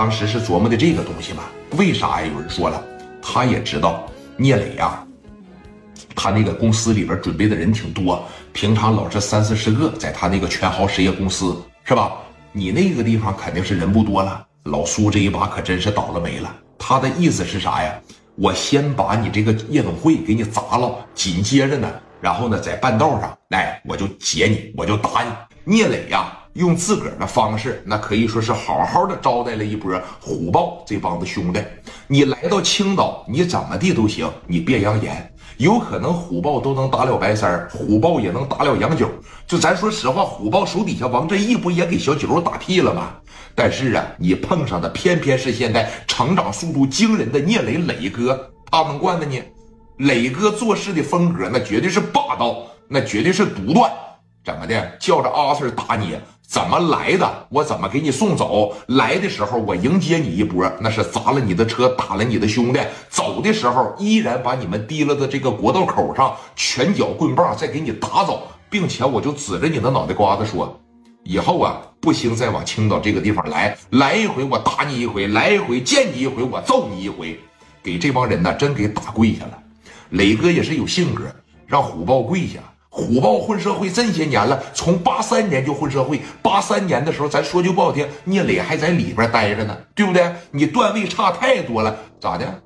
当时是琢磨的这个东西吧？为啥呀？有人说了，他也知道聂磊呀，他那个公司里边准备的人挺多，平常老是三四十个，在他那个全豪实业公司是吧？你那个地方肯定是人不多了。老苏这一把可真是倒了霉了。他的意思是啥呀？我先把你这个夜总会给你砸了，紧接着呢，然后呢，在半道上，哎，我就劫你，我就打你。聂磊呀，用自个儿的方式，那可以说是好好的招待了一波虎豹这帮子兄弟。你来到青岛，你怎么地都行，你别扬言。有可能虎豹都能打了白三虎豹也能打了杨九。就咱说实话，虎豹手底下王振义不也给小九打屁了吗？但是啊，你碰上的偏偏是现在成长速度惊人的聂磊磊哥，他能惯的你？磊哥做事的风格那绝对是霸道，那绝对是独断。怎么的？叫着阿 Sir 打你？怎么来的？我怎么给你送走？来的时候我迎接你一波，那是砸了你的车，打了你的兄弟；走的时候依然把你们提了的这个国道口上拳脚棍棒再给你打走，并且我就指着你的脑袋瓜子说：以后啊，不兴再往青岛这个地方来，来一回我打你一回，来一回见你一回我揍你一回，给这帮人呢真给打跪下了。磊哥也是有性格，让虎豹跪下。虎豹混社会这些年了，从八三年就混社会。八三年的时候，咱说句不好听，聂磊还在里边待着呢，对不对？你段位差太多了，咋的？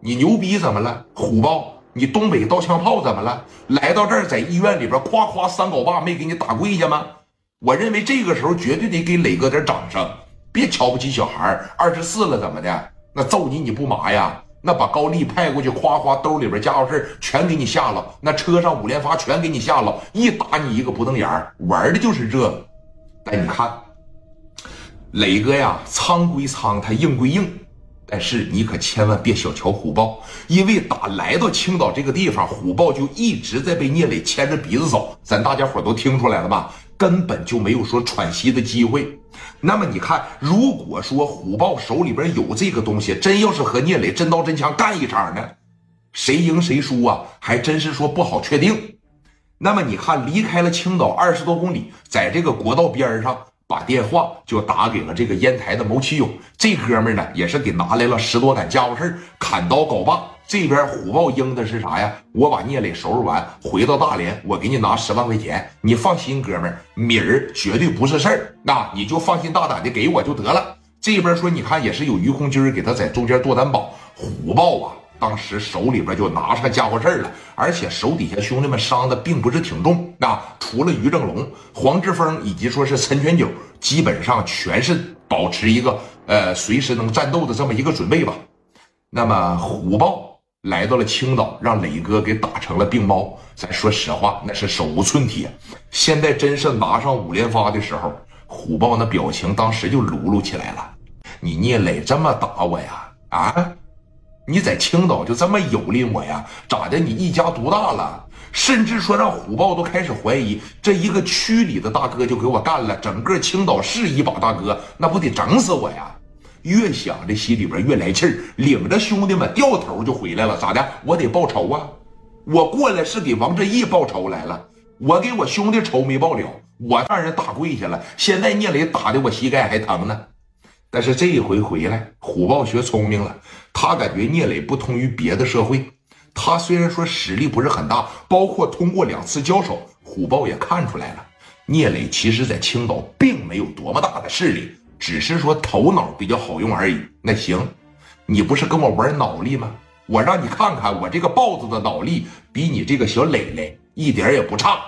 你牛逼怎么了？虎豹，你东北刀枪炮怎么了？来到这儿，在医院里边夸夸三镐把没给你打跪下吗？我认为这个时候绝对得给磊哥点掌声，别瞧不起小孩二十四了怎么的？那揍你你不麻呀？那把高丽派过去，夸夸兜里边家伙事全给你下了，那车上五连发全给你下了，一打你一个不瞪眼玩的就是这个。但你看，磊哥呀，苍归苍，他硬归硬，但是你可千万别小瞧虎豹，因为打来到青岛这个地方，虎豹就一直在被聂磊牵着鼻子走，咱大家伙都听出来了吧？根本就没有说喘息的机会。那么你看，如果说虎豹手里边有这个东西，真要是和聂磊真刀真枪干一场呢，谁赢谁输啊？还真是说不好确定。那么你看，离开了青岛二十多公里，在这个国道边上，把电话就打给了这个烟台的牟启勇。这哥们呢，也是给拿来了十多杆家伙事砍刀镐棒。这边虎豹应的是啥呀？我把聂磊收拾完，回到大连，我给你拿十万块钱。你放心，哥们儿，米儿绝对不是事儿。那你就放心大胆的给我就得了。这边说，你看也是有于空军给他在中间做担保。虎豹啊，当时手里边就拿上家伙事儿了，而且手底下兄弟们伤的并不是挺重。那除了于正龙、黄志峰以及说是陈全九，基本上全是保持一个呃随时能战斗的这么一个准备吧。那么虎豹。来到了青岛，让磊哥给打成了病猫。咱说实话，那是手无寸铁。现在真是拿上五连发的时候，虎豹那表情当时就噜噜起来了。你聂磊这么打我呀？啊？你在青岛就这么蹂躏我呀？咋的？你一家独大了？甚至说让虎豹都开始怀疑，这一个区里的大哥就给我干了，整个青岛市一把大哥，那不得整死我呀？越想这心里边越来气儿，领着兄弟们掉头就回来了。咋的？我得报仇啊！我过来是给王振义报仇来了。我给我兄弟仇没报了，我让人打跪下了。现在聂磊打的我膝盖还疼呢。但是这一回回来，虎豹学聪明了，他感觉聂磊不同于别的社会。他虽然说实力不是很大，包括通过两次交手，虎豹也看出来了，聂磊其实在青岛并没有多么大的势力。只是说头脑比较好用而已。那行，你不是跟我玩脑力吗？我让你看看我这个豹子的脑力比你这个小磊磊一点也不差。